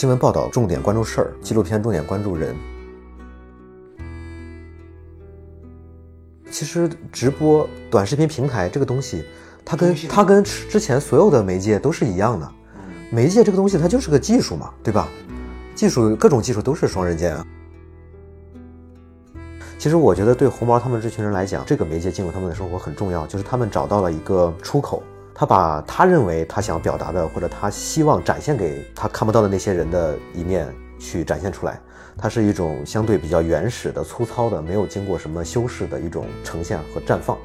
新闻报道重点关注事儿，纪录片重点关注人。其实直播短视频平台这个东西，它跟它跟之前所有的媒介都是一样的。媒介这个东西它就是个技术嘛，对吧？技术各种技术都是双刃剑啊。其实我觉得对红毛他们这群人来讲，这个媒介进入他们的生活很重要，就是他们找到了一个出口，他把他认为他想表达的或者他希望展现给他看不到的那些人的一面去展现出来。它是一种相对比较原始的、粗糙的、没有经过什么修饰的一种呈现和绽放。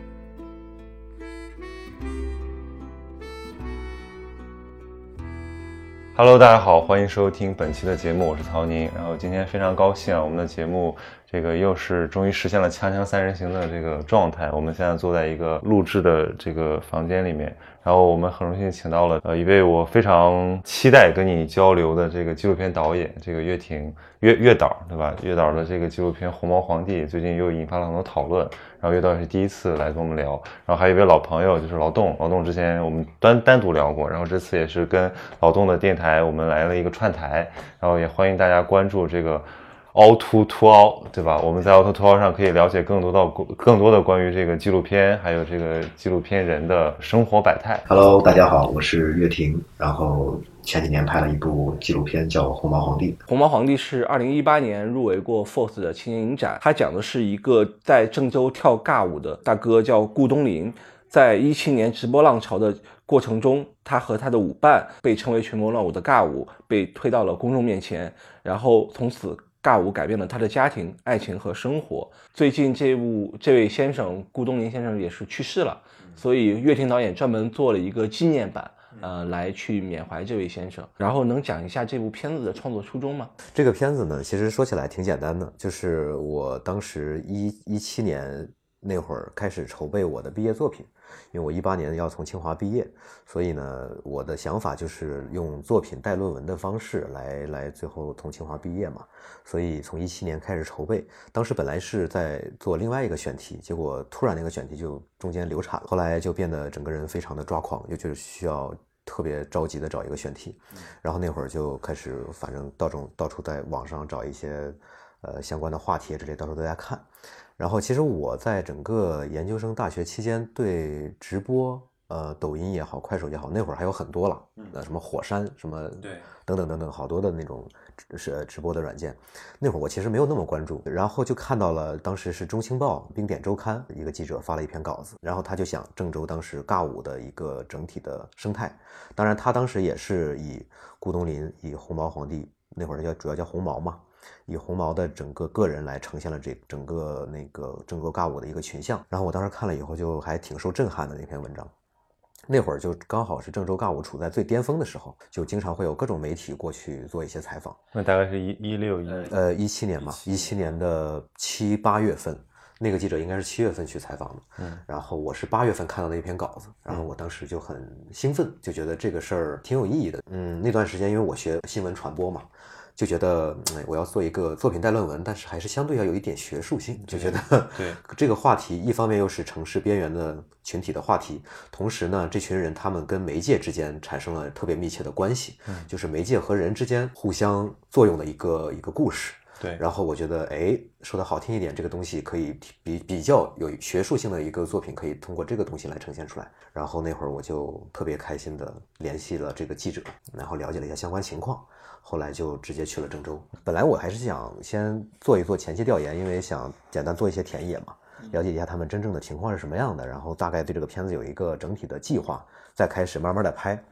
Hello，大家好，欢迎收听本期的节目，我是曹宁。然后今天非常高兴啊，我们的节目这个又是终于实现了锵锵三人行的这个状态。我们现在坐在一个录制的这个房间里面，然后我们很荣幸请到了呃一位我非常期待跟你交流的这个纪录片导演，这个岳婷岳岳导，对吧？岳导的这个纪录片《红毛皇帝》最近又引发了很多讨论。然后岳导也是第一次来跟我们聊，然后还有一位老朋友就是劳动，劳动之前我们单单独聊过，然后这次也是跟劳动的电台我们来了一个串台，然后也欢迎大家关注这个凹凸凸凹，对吧？我们在凹凸凸凹上可以了解更多到更多的关于这个纪录片，还有这个纪录片人的生活百态。Hello，大家好，我是岳婷，然后前几年拍了一部纪录片叫《红毛皇帝》。《红毛皇帝》是二零一八年入围过 FORCE 的青年影展，它讲的是一个在郑州跳尬舞的大哥叫顾东林，在一七年直播浪潮的过程中，他和他的舞伴被称为群魔乱舞的尬舞被推到了公众面前，然后从此尬舞改变了他的家庭、爱情和生活。最近这部这位先生顾东林先生也是去世了，所以岳婷导演专门做了一个纪念版。呃，来去缅怀这位先生，然后能讲一下这部片子的创作初衷吗？这个片子呢，其实说起来挺简单的，就是我当时一一七年那会儿开始筹备我的毕业作品，因为我一八年要从清华毕业，所以呢，我的想法就是用作品带论文的方式来来最后从清华毕业嘛，所以从一七年开始筹备，当时本来是在做另外一个选题，结果突然那个选题就中间流产了，后来就变得整个人非常的抓狂，就觉得需要。特别着急的找一个选题，然后那会儿就开始，反正到处到处在网上找一些呃相关的话题之类，到处都在看。然后其实我在整个研究生大学期间，对直播，呃，抖音也好，快手也好，那会儿还有很多了，呃，什么火山，什么对，等等等等，好多的那种是直播的软件。那会儿我其实没有那么关注，然后就看到了当时是中青报冰点周刊一个记者发了一篇稿子，然后他就想郑州当时尬舞的一个整体的生态，当然他当时也是以顾东林以红毛皇帝那会儿叫主要叫红毛嘛。以红毛的整个个人来呈现了这整个那个郑州尬舞的一个群像，然后我当时看了以后就还挺受震撼的那篇文章。那会儿就刚好是郑州尬舞处在最巅峰的时候，就经常会有各种媒体过去做一些采访。那大概是一一六一呃一七年嘛，一七年的七八月份，那个记者应该是七月份去采访的。嗯，然后我是八月份看到那篇稿子，然后我当时就很兴奋，就觉得这个事儿挺有意义的。嗯，那段时间因为我学新闻传播嘛。就觉得哎，我要做一个作品带论文，但是还是相对要有一点学术性。就觉得对 这个话题，一方面又是城市边缘的群体的话题，同时呢，这群人他们跟媒介之间产生了特别密切的关系，嗯就是媒介和人之间互相作用的一个一个故事。对，然后我觉得，哎，说的好听一点，这个东西可以比比较有学术性的一个作品，可以通过这个东西来呈现出来。然后那会儿我就特别开心的联系了这个记者，然后了解了一下相关情况。后来就直接去了郑州。本来我还是想先做一做前期调研，因为想简单做一些田野嘛，了解一下他们真正的情况是什么样的，然后大概对这个片子有一个整体的计划，再开始慢慢的拍。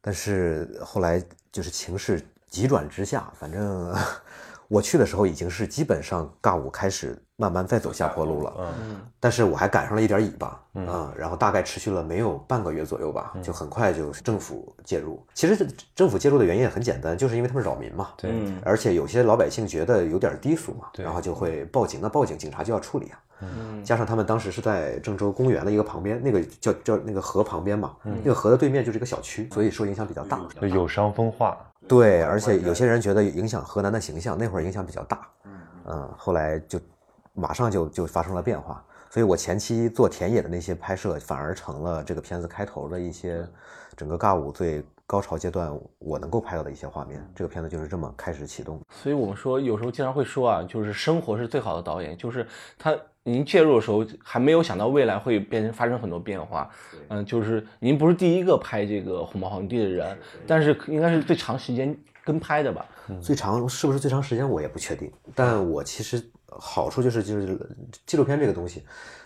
但是后来就是情势急转直下，反正 我去的时候已经是基本上尬舞开始慢慢再走下坡路了。嗯但是我还赶上了一点尾巴，嗯啊，然后大概持续了没有半个月左右吧，嗯就很快就政府介入。其实这政府介入的原因也很简单，就是因为他们扰民嘛，对嗯而且有些老百姓觉得有点低俗嘛，对然后就会报警。那报警，警察就要处理啊。嗯加上他们当时是在郑州公园的一个旁边，那个叫叫那个河旁边嘛，嗯那个河的对面就是一个小区，所以受影响比较大。就有伤风化。对，而且有些人觉得影响河南的形象，那会儿影响比较大。嗯，后来就马上就就发生了变化，所以我前期做田野的那些拍摄，反而成了这个片子开头的一些整个尬舞最高潮阶段我能够拍到的一些画面。这个片子就是这么开始启动。所以我们说，有时候经常会说啊，就是生活是最好的导演，就是他您介入的时候还没有想到未来会变成发生很多变化。嗯，就是您不是第一个拍这个红毛皇帝的人，但是应该是最长时间跟拍的吧？最长是不是最长时间我也不确定，但我其实好处就是就是纪录片这个东西，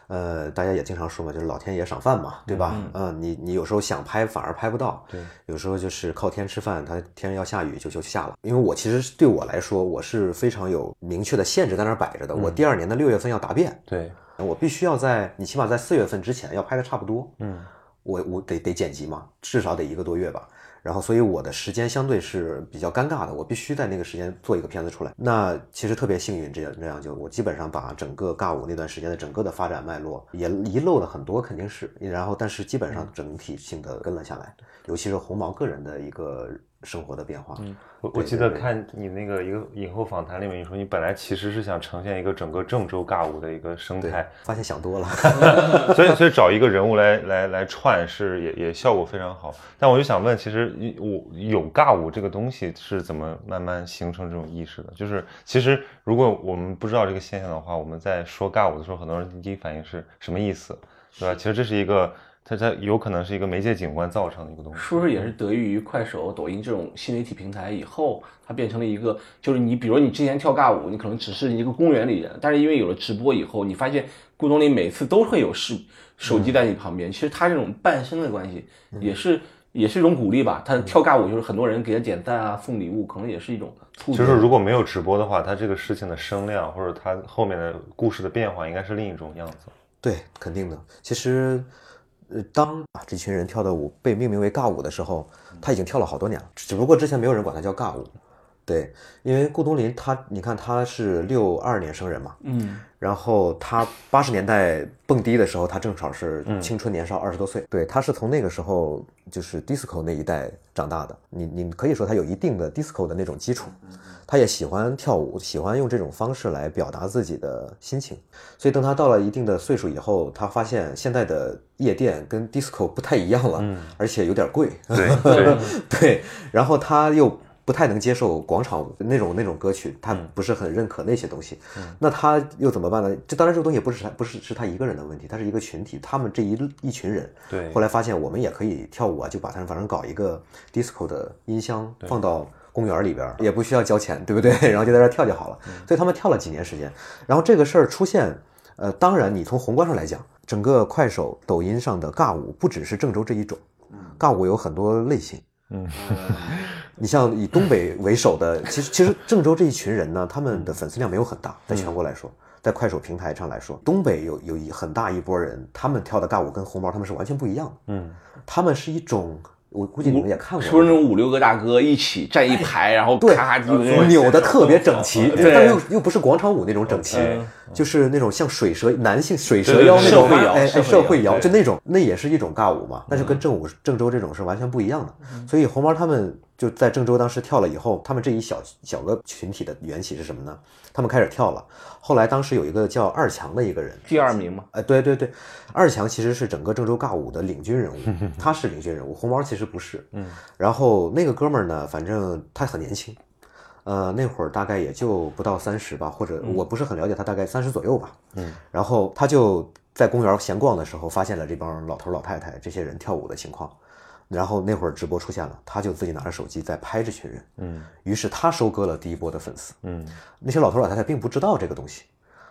呃，大家也经常说嘛，就是老天爷赏饭嘛，对吧？嗯，你你有时候想拍反而拍不到，对，有时候就是靠天吃饭，它天要下雨就就下了。因为我其实对我来说，我是非常有明确的限制在那儿摆着的，我第二年的六月份要答辩，对我必须要在你起码在四月份之前要拍的差不多，嗯，我我得得剪辑嘛，至少得一个多月吧。然后，所以我的时间相对是比较尴尬的，我必须在那个时间做一个片子出来。那其实特别幸运，这样这样就我基本上把整个尬舞那段时间的整个的发展脉络也遗漏了很多，肯定是。然后，但是基本上整体性的跟了下来，尤其是红毛个人的一个生活的变化。嗯，我我记得看你那个一个影后访谈里面，你说你本来其实是想呈现一个整个郑州尬舞的一个生态，发现想多了，所以所以找一个人物来 来来串是也也效果非常好。但我就想问，其实我有尬舞这个东西是怎么慢慢形成这种意识的？就是其实如果我们不知道这个现象的话，我们在说尬舞的时候，很多人第一反应是什么意思，对吧？其实这是一个。它它有可能是一个媒介景观造成的一个东西，是不是也是得益于快手、抖音这种新媒体平台以后，它变成了一个，就是你比如你之前跳尬舞，你可能只是一个公园里人，但是因为有了直播以后，你发现顾东林每次都会有视手机在你旁边，其实他这种伴生的关系也是也是一种鼓励吧。他跳尬舞就是很多人给他点赞啊、送礼物，可能也是一种促进。就是如果没有直播的话，他这个事情的声量或者他后面的故事的变化，应该是另一种样子。对，肯定的。其实。呃，当啊这群人跳的舞被命名为尬舞的时候，他已经跳了好多年了，只不过之前没有人管他叫尬舞。对，因为顾东林他，你看他是六二年生人嘛，嗯，然后他八十年代蹦迪的时候，他正好是青春年少，二十多岁。对，他是从那个时候就是 disco 那一代长大的，你你可以说他有一定的 disco 的那种基础。他也喜欢跳舞，喜欢用这种方式来表达自己的心情。所以等他到了一定的岁数以后，他发现现在的夜店跟 disco 不太一样了，嗯，而且有点贵。对对对，然后他又。不太能接受广场舞那种那种歌曲，他不是很认可那些东西。那他又怎么办呢？这当然这个东西不是他不是是他一个人的问题，他是一个群体。他们这一一群人，对，后来发现我们也可以跳舞啊，就把它反正搞一个 disco 的音箱放到公园里边，也不需要交钱，对不对？然后就在这跳就好了。所以他们跳了几年时间。然后这个事儿出现，呃，当然你从宏观上来讲，整个快手、抖音上的尬舞不只是郑州这一种，尬舞有很多类型。嗯，你像以东北为首的，其实其实郑州这一群人呢，他们的粉丝量没有很大，在全国来说，在快手平台上来说，东北有有一很大一波人，他们跳的尬舞跟红毛他们是完全不一样的。嗯，他们是一种，我估计你们也看过，是不是那种五六个大哥一起站一排，然后咔扭的特别整齐，对，但又又不是广场舞那种整齐。就是那种像水蛇男性水蛇腰那种哎哎社会摇，就那种那也是一种尬舞嘛，但是跟正舞郑州这种是完全不一样的。所以红毛他们就在郑州当时跳了以后，他们这一小小个群体的缘起是什么呢？他们开始跳了。后来当时有一个叫二强的一个人，第二名嘛，哎对对对，二强其实是整个郑州尬舞的领军人物，他是领军人物，红毛其实不是。嗯，然后那个哥们儿呢，反正他很年轻。呃，那会儿大概也就不到三十吧，或者我不是很了解他，大概三十左右吧。嗯，然后他就在公园闲逛的时候，发现了这帮老头老太太这些人跳舞的情况，然后那会儿直播出现了，他就自己拿着手机在拍这群人。嗯，于是他收割了第一波的粉丝。嗯，那些老头老太太并不知道这个东西，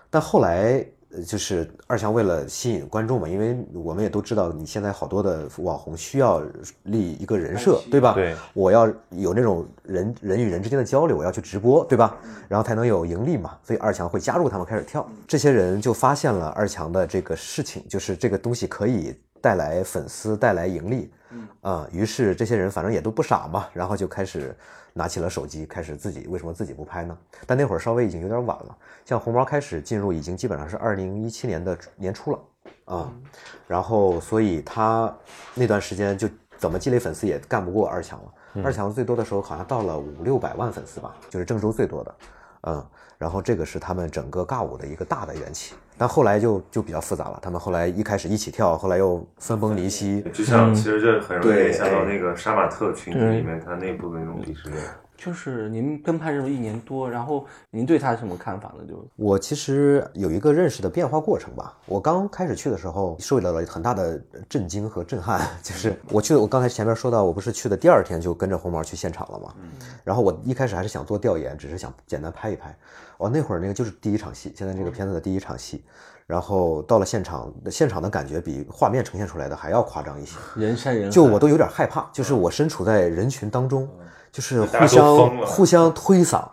但后来。就是二强为了吸引观众嘛，因为我们也都知道，你现在好多的网红需要立一个人设，对吧？对，我要有那种人人与人之间的交流，我要去直播，对吧？然后才能有盈利嘛。所以二强会加入他们开始跳，这些人就发现了二强的这个事情，就是这个东西可以带来粉丝，带来盈利。嗯啊，于是这些人反正也都不傻嘛，然后就开始。拿起了手机，开始自己为什么自己不拍呢？但那会儿稍微已经有点晚了。像红毛开始进入，已经基本上是二零一七年的年初了啊。然后，所以他那段时间就怎么积累粉丝也干不过二强了。二强最多的时候好像到了五六百万粉丝吧，就是郑州最多的。嗯，然后这个是他们整个尬舞的一个大的缘起，但后来就就比较复杂了。他们后来一开始一起跳，后来又分崩离析。就像其实这很容易联想到那个杀马特群体里面他内部的那种鄙视链。就是您跟拍这么一年多，然后您对他什么看法呢？就我其实有一个认识的变化过程吧。我刚开始去的时候，受到了很大的震惊和震撼。就是我去，我刚才前面说到，我不是去的第二天就跟着红毛去现场了嘛？然后我一开始还是想做调研，只是想简单拍一拍。哦，那会儿那个就是第一场戏，现在这个片子的第一场戏。然后到了现场，现场的感觉比画面呈现出来的还要夸张一些。人山人海，就我都有点害怕，就是我身处在人群当中，就是互相互相推搡，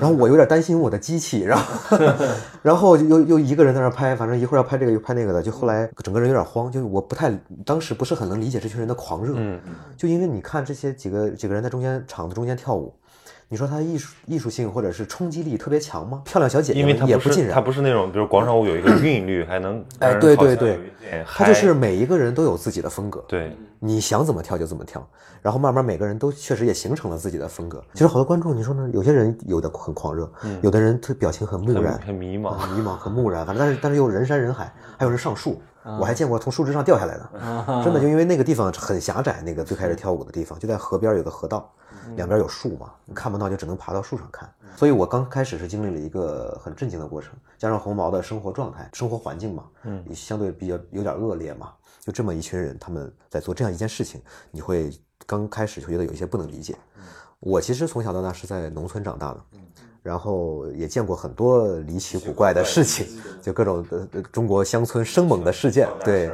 然后我有点担心我的机器，然后 然后又又一个人在那拍，反正一会儿要拍这个又拍那个的，就后来整个人有点慌，就我不太当时不是很能理解这群人的狂热，嗯就因为你看这些几个几个人在中间场子中间跳舞。你说它艺术艺术性或者是冲击力特别强吗？漂亮小姐姐因为它不们也尽然，是它不是那种，比如广场舞有一个 韵律，还能哎对对对好像有一点他就是每一个人都有自己的风格，对你想怎么跳就怎么跳，然后慢慢每个人都确实也形成了自己的风格。其实好多观众，你说呢？有些人有的很狂热，有的人他表情很木然、很迷茫。很迷茫、很木然，反正但是但是又人山人海，还有人上树，我还见过从树枝上掉下来的，真的 就因为那个地方很狭窄，那个最开始跳舞的地方就在河边有个河道，两边有树嘛，你看不到就只能爬到树上看。所以我刚开始是经历了一个很震惊的过程，加上红毛的生活状态、生活环境嘛，嗯，相对比较有点恶劣嘛，就这么一群人他们在做这样一件事情，你会刚开始就觉得有一些不能理解。我其实从小到大是在农村长大的，然后也见过很多离奇古怪的事情，就各种中国乡村生猛的事件，对，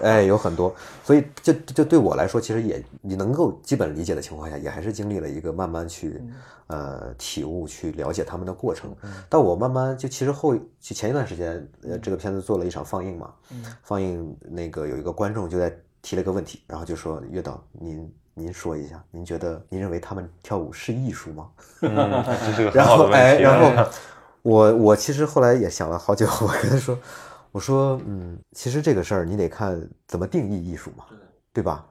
哎，有很多，所以这这对我来说，其实也你能够基本理解的情况下，也还是经历了一个慢慢去呃体悟、去了解他们的过程。但我慢慢就其实后就前一段时间，呃，这个片子做了一场放映嘛，放映那个有一个观众就在提了一个问题，然后就说岳导您。您说一下，您觉得您认为他们跳舞是艺术吗？嗯，这是个 然后哎，然后我我其实后来也想了好久，我跟他说，我说嗯，其实这个事儿你得看怎么定义艺术嘛，对吧？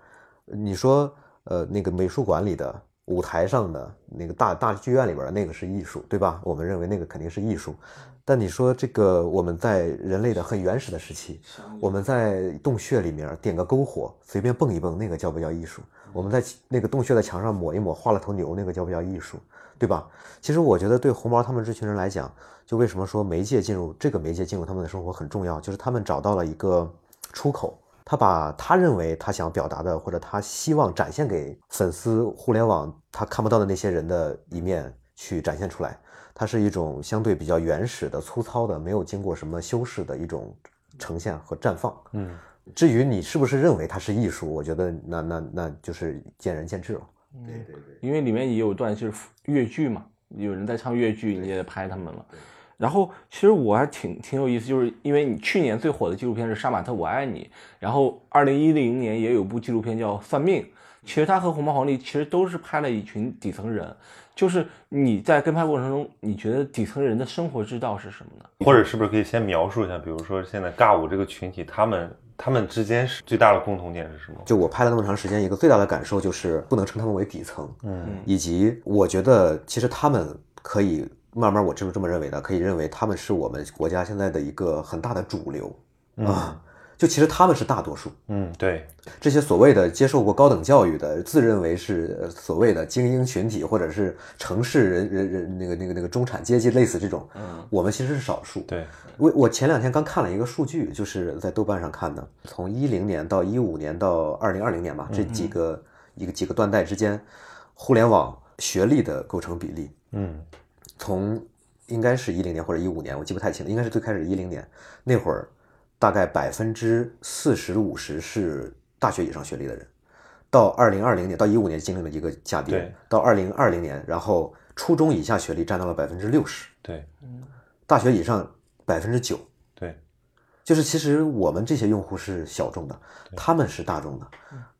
你说呃那个美术馆里的、舞台上的那个大大剧院里边的那个是艺术，对吧？我们认为那个肯定是艺术。但你说这个我们在人类的很原始的时期，我们在洞穴里面点个篝火，随便蹦一蹦，那个叫不叫艺术？我们在那个洞穴的墙上抹一抹，画了头牛，那个叫不叫艺术？对吧？其实我觉得对红毛他们这群人来讲，就为什么说媒介进入这个媒介进入他们的生活很重要，就是他们找到了一个出口，他把他认为他想表达的或者他希望展现给粉丝、互联网他看不到的那些人的一面去展现出来。它是一种相对比较原始的、粗糙的、没有经过什么修饰的一种呈现和绽放。嗯，至于你是不是认为它是艺术，我觉得那那那就是见仁见智了。对对对，因为里面也有段就是越剧嘛，有人在唱越剧，你也拍他们了。然后其实我还挺挺有意思，就是因为你去年最火的纪录片是《杀马特我爱你》，然后二零一零年也有部纪录片叫《算命》，其实他和红毛皇帝其实都是拍了一群底层人。就是你在跟拍过程中，你觉得底层人的生活之道是什么呢？或者是不是可以先描述一下，比如说现在尬舞这个群体，他们他们之间是最大的共同点是什么？就我拍了那么长时间，一个最大的感受就是不能称他们为底层，嗯以及我觉得其实他们可以慢慢，我就是这么认为的，可以认为他们是我们国家现在的一个很大的主流啊。就其实他们是大多数，嗯，对，这些所谓的接受过高等教育的，自认为是呃所谓的精英群体，或者是城市人人人那个那个那个中产阶级，类似这种，嗯，我们其实是少数。对，我我前两天刚看了一个数据，就是在豆瓣上看的，从一零年到一五年到二零二零年吧，这几个一个几个断代之间，互联网学历的构成比例，嗯。从应该是一零年或者一五年，我记不太清了，应该是最开始一零年那会儿，大概百分之四十五十是大学以上学历的人，到二零二零年到一五年经历了一个下跌对，到二零二零年，然后初中以下学历占到了百分之六十，对。大学以上百分之九，对，就是其实我们这些用户是小众的，他们是大众的，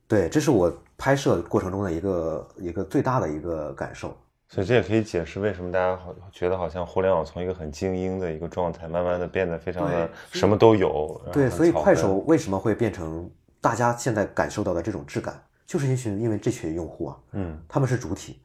对，这是我拍摄过程中的一个一个最大的一个感受。所以这也可以解释为什么大家好觉得好像互联网从一个很精英的一个状态，慢慢的变得非常的什么都有。对，所以快手为什么会变成大家现在感受到的这种质感，就是因为因为这群用户啊，嗯他们是主体。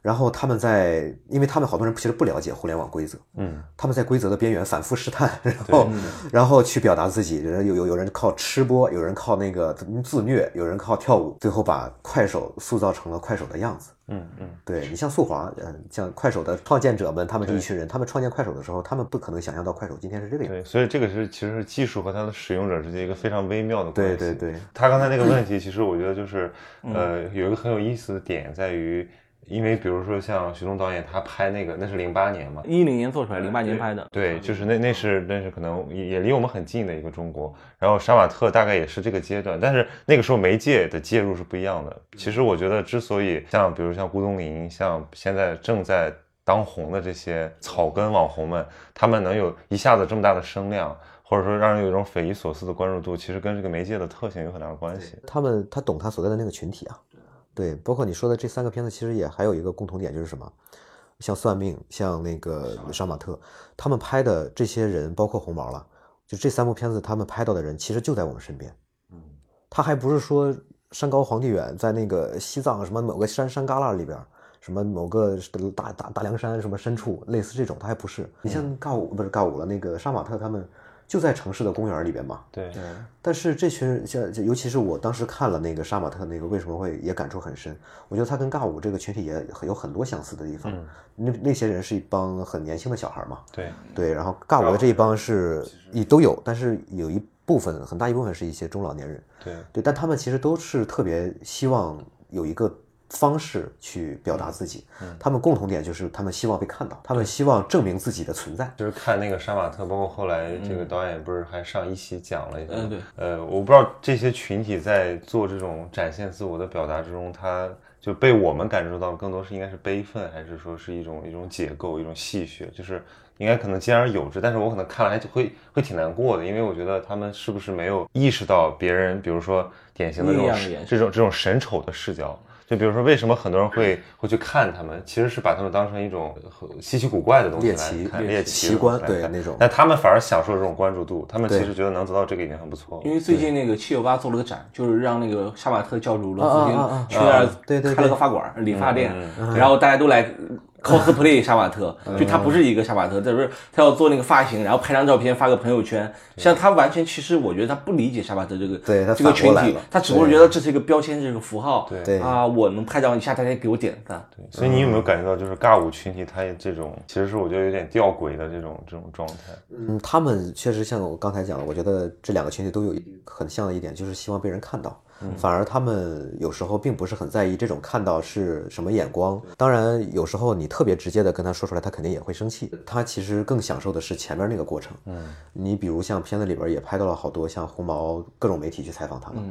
然后他们在，因为他们好多人其实不了解互联网规则，嗯，他们在规则的边缘反复试探，然后然后去表达自己。人有有有人靠吃播，有人靠那个自虐，有人靠跳舞，最后把快手塑造成了快手的样子。嗯嗯，对你像速滑，嗯，像快手的创建者们，他们这一群人，他们创建快手的时候，他们不可能想象到快手今天是这个样子。对，所以这个是其实是技术和它的使用者之间一个非常微妙的关系。对对对，他刚才那个问题，其实我觉得就是，呃，有一个很有意思的点在于，因为比如说像徐东导演，他拍那个那是零八年嘛，一零年做出来，零八年拍的。对，就是那那是那是可能也也离我们很近的一个中国，然后杀马特大概也是这个阶段，但是那个时候媒介的介入是不一样的。其实我觉得，之所以像比如像咕咚林，像现在正在当红的这些草根网红们，他们能有一下子这么大的声量，或者说让人有一种匪夷所思的关注度，其实跟这个媒介的特性有很大的关系。他们他懂他所在的那个群体啊，对，包括你说的这三个片子，其实也还有一个共同点，就是什么？像算命，像那个杀马特，他们拍的这些人，包括红毛了，就这三部片子，他们拍到的人其实就在我们身边。嗯，他还不是说山高皇帝远，在那个西藏什么某个山山旮旯里边，什么某个大大大凉山什么深处，类似这种，他还不是。你像尬舞不是尬舞了，那个杀马特他们就在城市的公园里边嘛。对，但是这群人像，尤其是我当时看了那个杀马特那个，为什么会也感触很深？我觉得他跟尬舞这个群体也很有很多相似的地方。那那些人是一帮很年轻的小孩嘛，对，对，然后尬舞的这一帮是也都有，但是有一部分很大一部分是一些中老年人，对，对，但他们其实都是特别希望有一个方式去表达自己，嗯他们共同点就是他们希望被看到，他们希望证明自己的存在。就是看那个杀马特，包括后来这个导演不是还上一期讲了一下，嗯对，呃，我不知道这些群体在做这种展现自我的表达之中，他就被我们感受到更多是应该是悲愤，还是说是一种一种解构，一种戏谑，就是应该可能兼而有之，但是我可能看了还会会挺难过的，因为我觉得他们是不是没有意识到别人，比如说典型的这种的这种这种神丑的视角。就比如说，为什么很多人会会去看他们？其实是把他们当成一种稀奇古怪的东西来猎奇看，奇的奇奇观来看对那种但他们反而享受这种关注度，他们其实觉得能得到这个已经很不错了。因为最近那个七九八做了个展，就是让那个杀马特教主罗啊斯啊啊汀去那儿对对对开了个发馆、理发店嗯，然后大家都来 cosplay 杀马特，就他不是一个杀马特，就是他要做那个发型，然后拍张照片发个朋友圈。像他完全其实我觉得他不理解杀马特这个对他这个群体他只不过觉得这是一个标签，这是个符号。对啊，我能拍到一下，大家给我点赞。对所以你有没有感觉到，就是尬舞群体他这种，其实是我觉得有点吊诡的这种这种状态。嗯，他们确实像我刚才讲的，我觉得这两个群体都有很像的一点，就是希望被人看到。反而他们有时候并不是很在意这种看到是什么眼光。当然，有时候你特别直接的跟他说出来，他肯定也会生气。他其实更享受的是前面那个过程。嗯，你比如像片子里边也拍到了好多像红毛各种媒体去采访他们。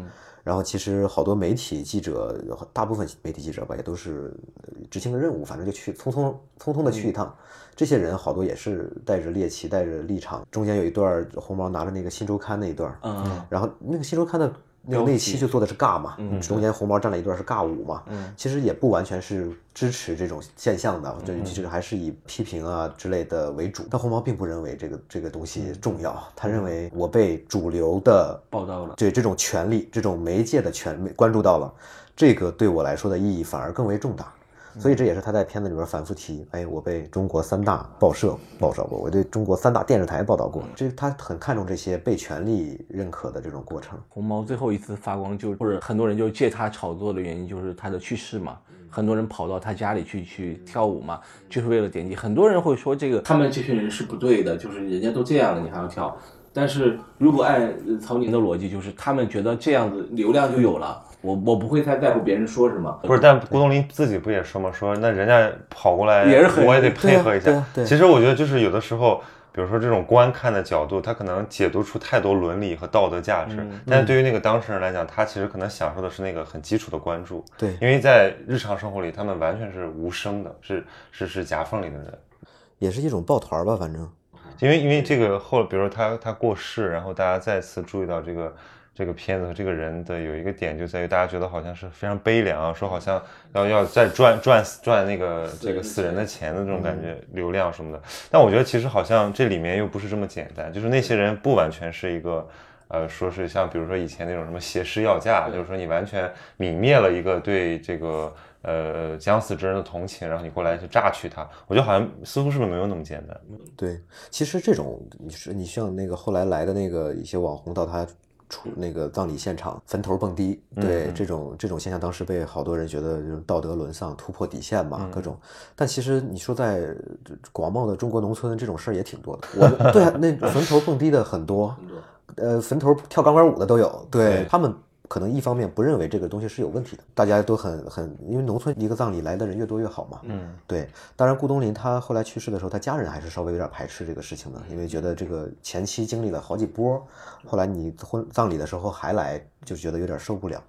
然后其实好多媒体记者，大部分媒体记者吧，也都是呃执行个任务，反正就去匆匆匆匆的去一趟。这些人好多也是带着猎奇，带着立场。中间有一段红毛拿着那个新周刊那一段，嗯，然后那个新周刊的那个那期就做的是尬嘛，中间红毛站了一段是尬舞嘛，其实也不完全是支持这种现象的，就其实还是以批评啊之类的为主。但红毛并不认为这个这个东西重要，他认为我被主流的报道了。对这种权利、这种媒介的权关注到了，这个对我来说的意义反而更为重大。所以这也是他在片子里边反复提，哎，我被中国三大报社报道过，我对中国三大电视台报道过，这他很看重这些被权力认可的这种过程。红毛最后一次发光就，或者很多人就借他炒作的原因就是他的去世嘛，很多人跑到他家里去去跳舞嘛，就是为了点击。很多人会说这个他们这群人是不对的，就是人家都这样了，你还要跳。但是如果按呃曹宁的逻辑，就是他们觉得这样子流量就有了，我我不会太在乎别人说什么。不是，但郭冬临自己不也说吗？说那人家跑过来，也是很我也得配合一下。对啊对啊对其实我觉得就是有的时候，比如说这种观看的角度，他可能解读出太多伦理和道德价值，嗯但是对于那个当事人来讲，他其实可能享受的是那个很基础的关注。对因为在日常生活里，他们完全是无声的，是是是夹缝里的人。也是一种抱团吧，反正因为因为这个后，比如说他他过世，然后大家再次注意到这个这个片子和这个人的有一个点，就在于大家觉得好像是非常悲凉啊，说好像要要再赚赚赚那个这个死人的钱的这种感觉，流量什么的。但我觉得其实好像这里面又不是这么简单，就是那些人不完全是一个。呃，说是像比如说以前那种什么挟尸要价，就是说你完全泯灭了一个对这个呃将死之人的同情，然后你过来去榨取他。我觉得好像似乎是不是没有那么简单？对，其实这种你是你像那个后来来的那个一些网红到他出那个葬礼现场坟头蹦迪，对这种这种现象，当时被好多人觉得就是道德沦丧、突破底线嘛，各种。但其实你说在广袤的中国农村，这种事儿也挺多的。我对啊，那坟头蹦迪的很多，呃，坟头跳钢管舞的都有，对他们。可能一方面不认为这个东西是有问题的，大家都很很，因为农村一个葬礼来的人越多越好嘛。嗯，对。当然，顾东林他后来去世的时候，他家人还是稍微有点排斥这个事情的，因为觉得这个前期经历了好几波，后来你婚葬礼的时候还来，就觉得有点受不了。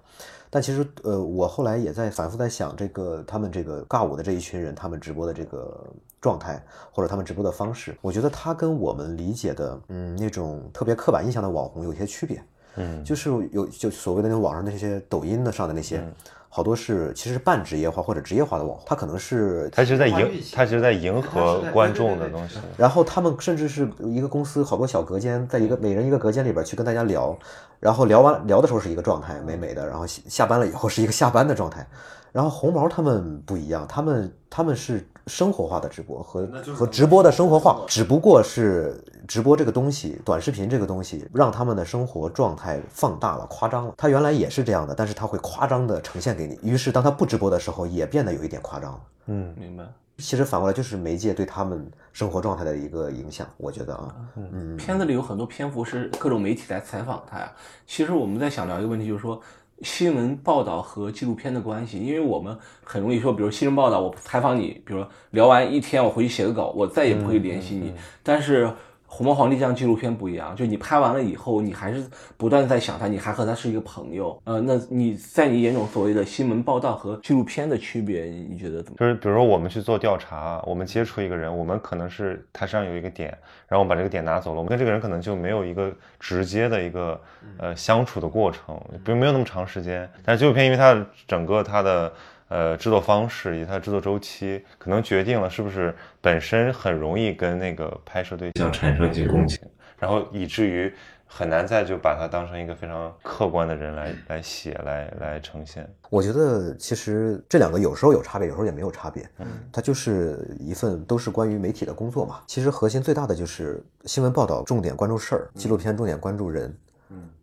但其实，呃，我后来也在反复在想，这个他们这个尬舞的这一群人，他们直播的这个状态，或者他们直播的方式，我觉得他跟我们理解的，嗯，那种特别刻板印象的网红有些区别。嗯，就是有就所谓的那种网上那些抖音的上的那些，好多是其实是半职业化或者职业化的网红，他可能是他其实在迎他其实在迎合观众的东西。然后他们甚至是一个公司好多小隔间，在一个每人一个隔间里边去跟大家聊，然后聊完聊的时候是一个状态美美的，然后下班了以后是一个下班的状态。然后红毛他们不一样，他们他们是生活化的直播和和直播的生活化，只不过是直播这个东西，短视频这个东西让他们的生活状态放大了、夸张了。他原来也是这样的，但是他会夸张的呈现给你，于是当他不直播的时候，也变得有一点夸张了。嗯，明白。其实反过来就是媒介对他们生活状态的一个影响，我觉得啊，嗯，片子里有很多篇幅是各种媒体来采访他呀。其实我们在想聊一个问题，就是说。新闻报道和纪录片的关系，因为我们很容易说，比如新闻报道，我采访你，比如聊完一天，我回去写个稿，我再也不会联系你。但是《红毛皇帝》这样纪录片不一样，就你拍完了以后，你还是不断在想他，你还和他是一个朋友。呃，那你在你眼中所谓的新闻报道和纪录片的区别，你觉得怎么？就是比如说我们去做调查，我们接触一个人，我们可能是他身上有一个点。然后我们把这个点拿走了，我们跟这个人可能就没有一个直接的一个呃相处的过程，不没有那么长时间。但是纪录片因为它整个它的呃制作方式以及它的制作周期，可能决定了是不是本身很容易跟那个拍摄对象产生一些共情，然后以至于。很难再就把它当成一个非常客观的人来来写来来呈现。我觉得其实这两个有时候有差别，有时候也没有差别。嗯，它就是一份都是关于媒体的工作嘛。其实核心最大的就是新闻报道重点关注事儿，纪录片重点关注人。嗯，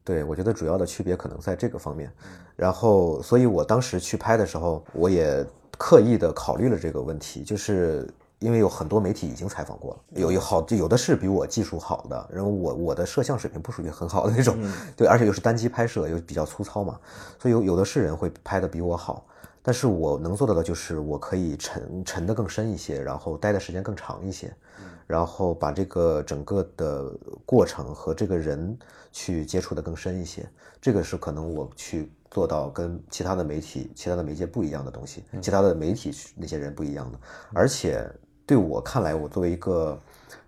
对我觉得主要的区别可能在这个方面。然后，所以我当时去拍的时候，我也刻意的考虑了这个问题，就是。因为有很多媒体已经采访过了，有有好有的是比我技术好的，然后我我的摄像水平不属于很好的那种，对，而且又是单机拍摄，又比较粗糙嘛，所以有有的是人会拍的比我好，但是我能做到的就是我可以沉沉的更深一些，然后待的时间更长一些，然后把这个整个的过程和这个人去接触的更深一些，这个是可能我去做到跟其他的媒体、其他的媒介不一样的东西，其他的媒体那些人不一样的，而且。对我看来，我作为一个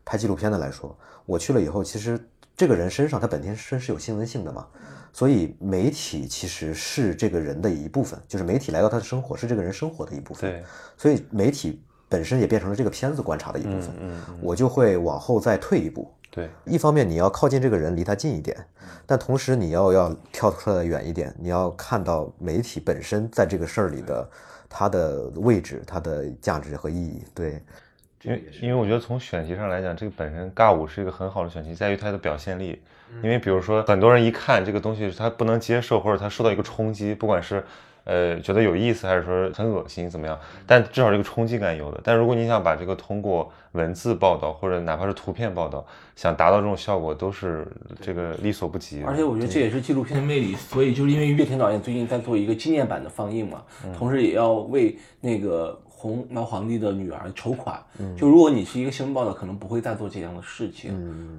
拍纪录片的来说，我去了以后，其实这个人身上他本身是有新闻性的嘛，所以媒体其实是这个人的一部分，就是媒体来到他的生活是这个人生活的一部分。对，所以媒体本身也变成了这个片子观察的一部分。嗯嗯，我就会往后再退一步。对，一方面你要靠近这个人，离他近一点，但同时你要要跳出来远一点，你要看到媒体本身在这个事儿里的它的位置、它的价值和意义。对。因为因为我觉得从选题上来讲，这个本身尬舞是一个很好的选题，在于它的表现力。因为比如说很多人一看这个东西，他不能接受，或者他受到一个冲击，不管是呃觉得有意思，还是说很恶心怎么样，但至少这个冲击感有的。但如果你想把这个通过文字报道，或者哪怕是图片报道，想达到这种效果，都是这个力所不及。而且我觉得这也是纪录片的魅力。所以就是因为岳田导演最近在做一个纪念版的放映嘛，同时也要为那个。红毛皇帝的女儿筹款，就如果你是一个新闻报道，可能不会再做这样的事情。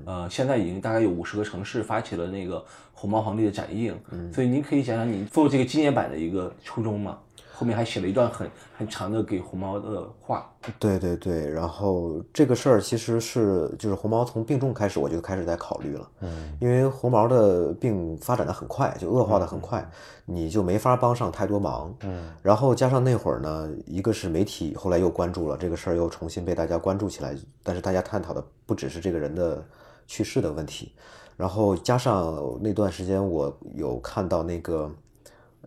呃，现在已经大概有五十个城市发起了那个红毛皇帝的展映，所以您可以讲讲你做这个纪念版的一个初衷吗？后面还写了一段很很长的给红毛的话。对对对，然后这个事儿其实是就是红毛从病重开始，我就开始在考虑了。嗯，因为红毛的病发展的很快，就恶化的很快，你就没法帮上太多忙。嗯，然后加上那会儿呢，一个是媒体后来又关注了这个事儿，又重新被大家关注起来。但是大家探讨的不只是这个人的去世的问题，然后加上那段时间我有看到那个。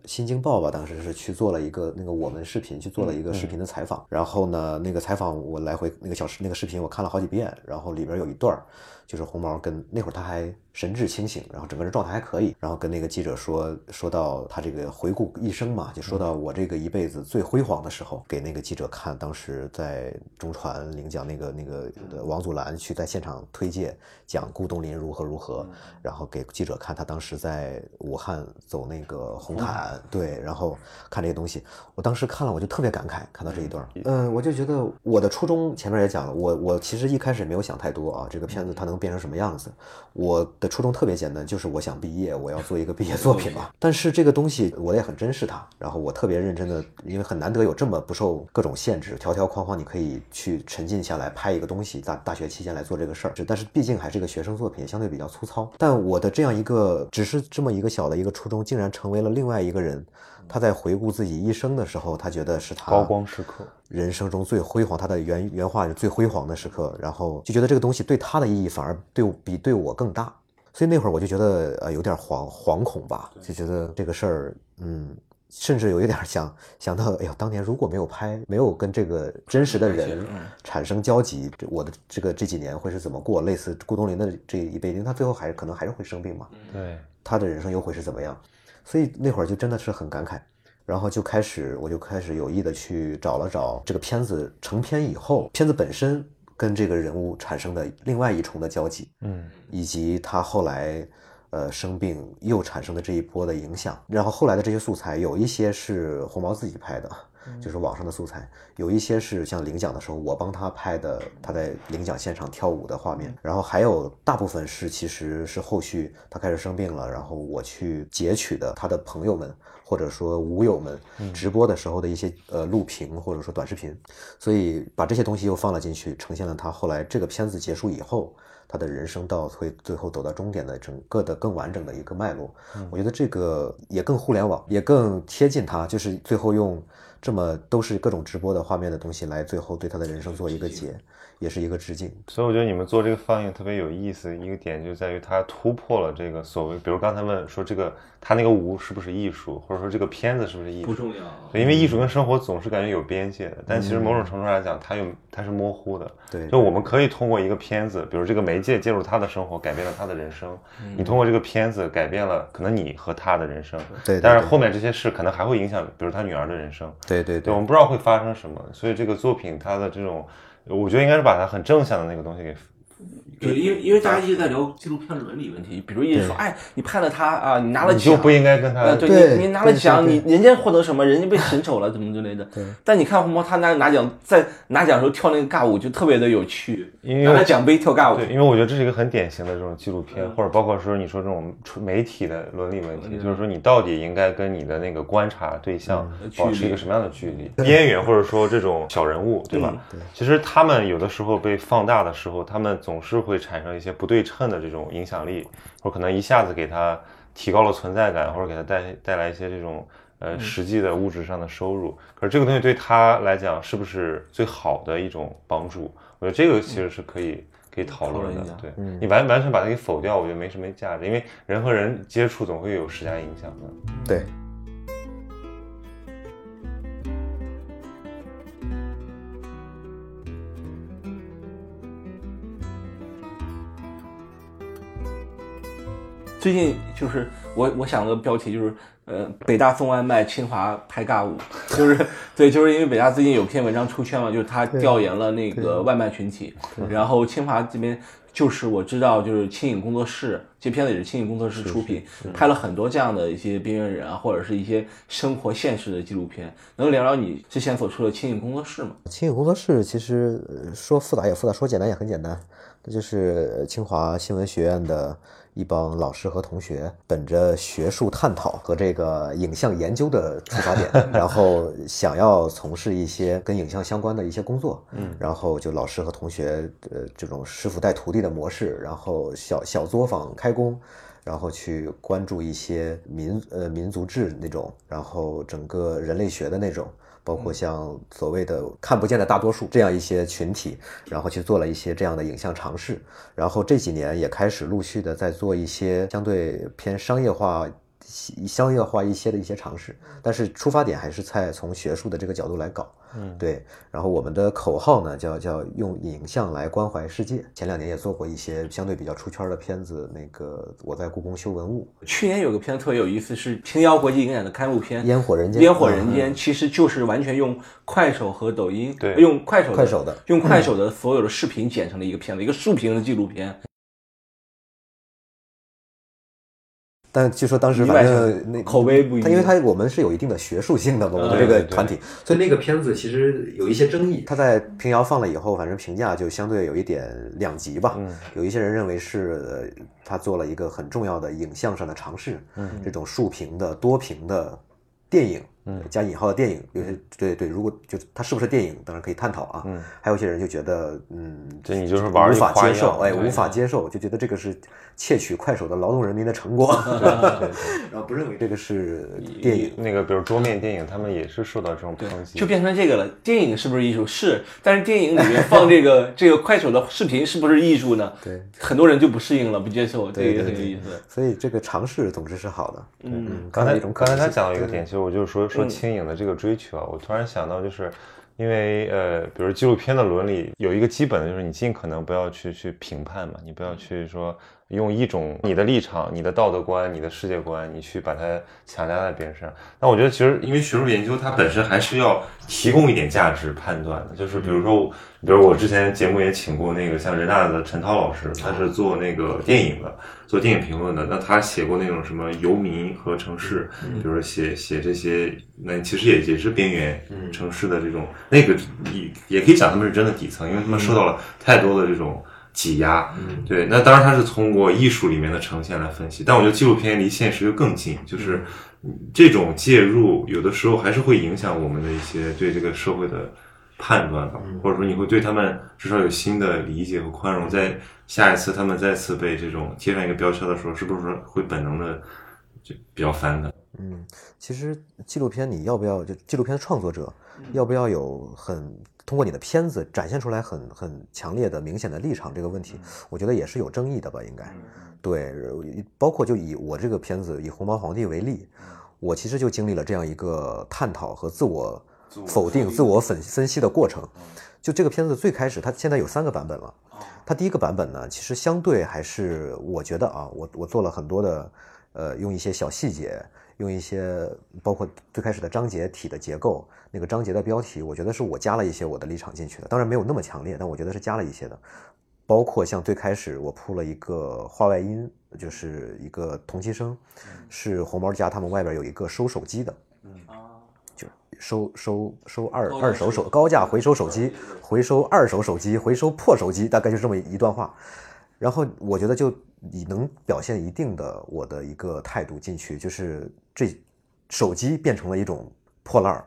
新京报吧，当时是去做了一个那个我们视频去做了一个视频的采访，然后呢，那个采访我来回那个小视那个视频我看了好几遍，然后里边有一段儿就是红毛跟那会儿他还神志清醒，然后整个人状态还可以，然后跟那个记者说说到他这个回顾一生嘛，就说到我这个一辈子最辉煌的时候，给那个记者看，当时在中传领奖那个那个呃王祖蓝去在现场推介讲顾东林如何如何，然后给记者看他当时在武汉走那个红毯，对，然后看这些东西，我当时看了我就特别感慨，看到这一段，嗯，我就觉得我的初衷前面也讲了，我我其实一开始没有想太多啊，这个片子它能变成什么样子，我的初衷特别简单，就是我想毕业，我要做一个毕业作品嘛。但是这个东西我也很珍视它，然后我特别认真的，因为很难得有这么不受各种限制、条条框框，你可以去沉浸下来拍一个东西，大大学期间来做这个事儿。但是毕竟还是一个学生作品，相对比较粗糙。但我的这样一个只是这么一个小的一个初衷，竟然成为了另外一个人。他在回顾自己一生的时候，他觉得是他高光时刻，人生中最辉煌，他的原原话是最辉煌的时刻，然后就觉得这个东西对他的意义反而对比对我更大，所以那会儿我就觉得呃有点惶惶恐吧，就觉得这个事儿，嗯，甚至有一点想想到，哎呀，当年如果没有拍，没有跟这个真实的人产生交集，我的这个这几年会是怎么过？类似顾东林的这一辈，因为他最后还可能还是会生病嘛，对，他的人生又会是怎么样？所以那会儿就真的是很感慨，然后就开始我就开始有意的去找了找这个片子成片以后，片子本身跟这个人物产生的另外一重的交集，嗯，以及他后来呃生病又产生的这一波的影响。然后后来的这些素材有一些是红毛自己拍的，就是网上的素材；有一些是像领奖的时候我帮他拍的，他在领奖现场跳舞的画面。然后还有大部分是其实是后续他开始生病了，然后我去截取的他的朋友们或者说舞友们直播的时候的一些呃录屏或者说短视频，所以把这些东西又放了进去，呈现了他后来这个片子结束以后。他的人生到会最后走到终点的整个的更完整的一个脉络，我觉得这个也更互联网，也更贴近他，就是最后用这么都是各种直播的画面的东西来最后对他的人生做一个结，也是一个致敬。所以我觉得你们做这个放映特别有意思，一个点就在于它突破了这个所谓，比如刚才问说这个他那个舞是不是艺术，或者说这个片子是不是艺术，不重要。对，因为艺术跟生活总是感觉有边界的，但其实某种程度上来讲，它有它是模糊的。对就我们可以通过一个片子，比如这个媒介介入他的生活，改变了他的人生。你通过这个片子改变了可能你和他的人生，对对对但是后面这些事可能还会影响，比如他女儿的人生。对对对，我们不知道会发生什么，所以这个作品它的这种，我觉得应该是把它很正向的那个东西给对，因为因为大家一直在聊纪录片伦理问题，比如一直说，哎，你拍了他啊，你拿了奖，你就不应该跟他呃，对对你你拿了奖，你人家获得什么，人家被审丑了，怎么之类的。对。但你看红毛他拿拿奖，在拿奖的时候跳那个尬舞就特别的有趣，因为拿了奖杯跳尬舞。对，因为我觉得这是一个很典型的这种纪录片，或者包括说你说这种出媒体的伦理问题，就是说你到底应该跟你的那个观察对象保持一个什么样的距离，边缘或者说这种小人物，对吧？对其实他们有的时候被放大的时候，他们总是会产生一些不对称的这种影响力，或者可能一下子给他提高了存在感，或者给他带带来一些这种。呃，实际的物质上的收入，可是这个东西对他来讲是不是最好的一种帮助？我觉得这个其实是可以可以讨论的。对你完完全把它给否掉，我觉得没什么价值，因为人和人接触总会有施加影响的。对。最近就是我我想的标题就是呃北大送外卖，清华拍尬舞，就是 对，就是因为北大最近有篇文章出圈嘛，就是他调研了那个外卖群体，然后清华这边就是我知道就是轻影工作室，这片子也是轻影工作室出品，拍了很多这样的一些边缘人啊，或者是一些生活现实的纪录片，能聊聊你之前所出的轻影工作室吗？轻影工作室其实呃说复杂也复杂，说简单也很简单，这就是清华新闻学院的一帮老师和同学，本着学术探讨和这个影像研究的出发点，然后想要从事一些跟影像相关的一些工作，嗯，然后就老师和同学呃这种师傅带徒弟的模式，然后小小作坊开工。然后去关注一些民呃民族志那种，然后整个人类学的那种，包括像所谓的看不见的大多数这样一些群体，然后去做了一些这样的影像尝试。然后这几年也开始陆续的在做一些相对偏商业化商业化一些的一些尝试，但是出发点还是在从学术的这个角度来搞。嗯，对。然后我们的口号呢，叫叫用影像来关怀世界。前两年也做过一些相对比较出圈的片子，那个我在故宫修文物。去年有个片子特别有意思，是青腰国际影展的开幕片《烟火人间》。烟火人间其实就是完全用快手和抖音，对，用快手快手的，用快手的所有的视频剪成了一个片子，一个竖屏的纪录片。但据说当时反正那口碑不一，他因为他我们是有一定的学术性的嘛，我们这个团体，所以那个片子其实有一些争议。他在平遥放了以后，反正评价就相对有一点两极吧。有一些人认为是他做了一个很重要的影像上的尝试，这种竖屏的多屏的电影。嗯，加引号的电影，有些对对，如果就它是不是电影，当然可以探讨啊。嗯，还有一些人就觉得，嗯，这你就是玩无法接受，哎，无法接受，就觉得这个是窃取快手的劳动人民的成果，然后不认为这个是电影。那个比如桌面电影，他们也是受到这种抨击，就变成这个了。电影是不是艺术？是，但是电影里面放这个这个快手的视频是不是艺术呢？对，很多人就不适应了，不接受，这个很有意思。所以这个尝试总之是好的。嗯，刚才刚才他讲到一个点，其实我就是说说轻影的这个。追求啊！我突然想到，就是因为呃，比如纪录片的伦理有一个基本的，就是你尽可能不要去去评判嘛，你不要去说用一种你的立场、你的道德观、你的世界观，你去把它强加在别人身上。那我觉得其实因为学术研究它本身还是要提供一点价值判断的，就是比如说，比如我之前节目也请过那个像人大的陈涛老师，他是做那个电影的。做电影评论的，那他写过那种什么游民和城市，比如说写写这些，那其实也也是边缘城市的这种，那个也也可以讲他们是真的底层，因为他们受到了太多的这种挤压。对，那当然他是通过艺术里面的呈现来分析，但我觉得纪录片离现实又更近，就是这种介入有的时候还是会影响我们的一些对这个社会的。判断吧，或者说你会对他们至少有新的理解和宽容，在下一次他们再次被这种贴上一个标签的时候，是不是会本能的就比较反感？嗯，其实纪录片你要不要就纪录片的创作者要不要有很通过你的片子展现出来很很强烈的明显的立场这个问题，我觉得也是有争议的吧？应该对，包括就以我这个片子以红毛皇帝为例，我其实就经历了这样一个探讨和自我。否定、自我分分析的过程，就这个片子最开始，它现在有三个版本了。它第一个版本呢，其实相对还是我觉得啊，我我做了很多的，呃，用一些小细节，用一些包括最开始的章节体的结构，那个章节的标题，我觉得是我加了一些我的立场进去的。当然没有那么强烈，但我觉得是加了一些的。包括像最开始我铺了一个话外音，就是一个同期声，是红毛家他们外边有一个收手机的。嗯就收收收二二手手高价回收手机，回收二手手机，回收破手机，大概就这么一段话。然后我觉得就你能表现一定的我的一个态度进去，就是这手机变成了一种破烂儿，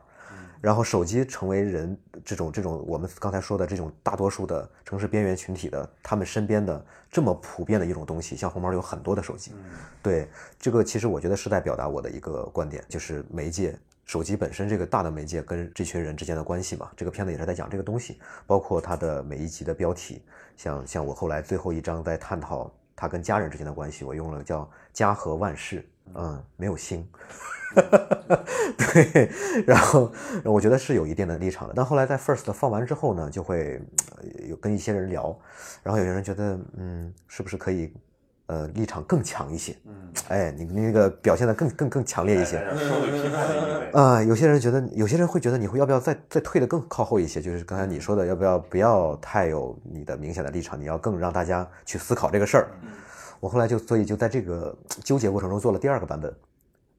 然后手机成为人这种这种我们刚才说的这种大多数的城市边缘群体的他们身边的这么普遍的一种东西，像红毛有很多的手机。对这个其实我觉得是在表达我的一个观点，就是媒介。手机本身这个大的媒介跟这群人之间的关系嘛，这个片子也是在讲这个东西，包括它的每一集的标题，像像我后来最后一章在探讨他跟家人之间的关系，我用了叫家和万事，嗯，没有心，对，然后我觉得是有一定的立场的，但后来在 First 放完之后呢，就会有跟一些人聊，然后有些人觉得，嗯，是不是可以？呃，立场更强一些，嗯，哎，你那个表现的更更更强烈一些，啊，有些人觉得，有些人会觉得你会要不要再再退的更靠后一些，就是刚才你说的，要不要不要太有你的明显的立场，你要更让大家去思考这个事儿。我后来就所以就在这个纠结过程中做了第二个版本，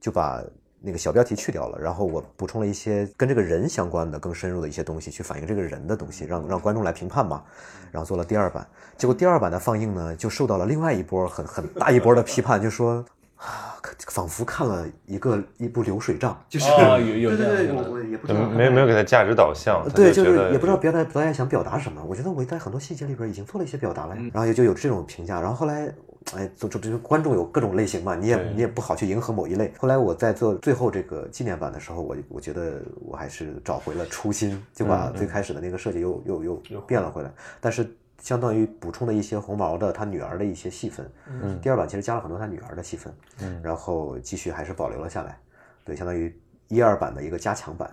就把。那个小标题去掉了，然后我补充了一些跟这个人相关的、更深入的一些东西，去反映这个人的东西，让让观众来评判嘛。然后做了第二版，结果第二版的放映呢，就受到了另外一波很很大一波的批判，就说啊，仿佛看了一个一部流水账，就是有有对对对，我我也不知道，没有没有给他价值导向，对，就是也不知道表演导演想表达什么。我觉得我在很多细节里边已经做了一些表达了，然后也就有这种评价。然后后来。哎，就就就观众有各种类型嘛，你也你也不好去迎合某一类。后来我在做最后这个纪念版的时候，我我觉得我还是找回了初心，就把最开始的那个设计又又又又变了回来。但是相当于补充了一些红毛的他女儿的一些戏份。嗯第二版其实加了很多他女儿的戏份，嗯然后继续还是保留了下来，对，相当于一二版的一个加强版。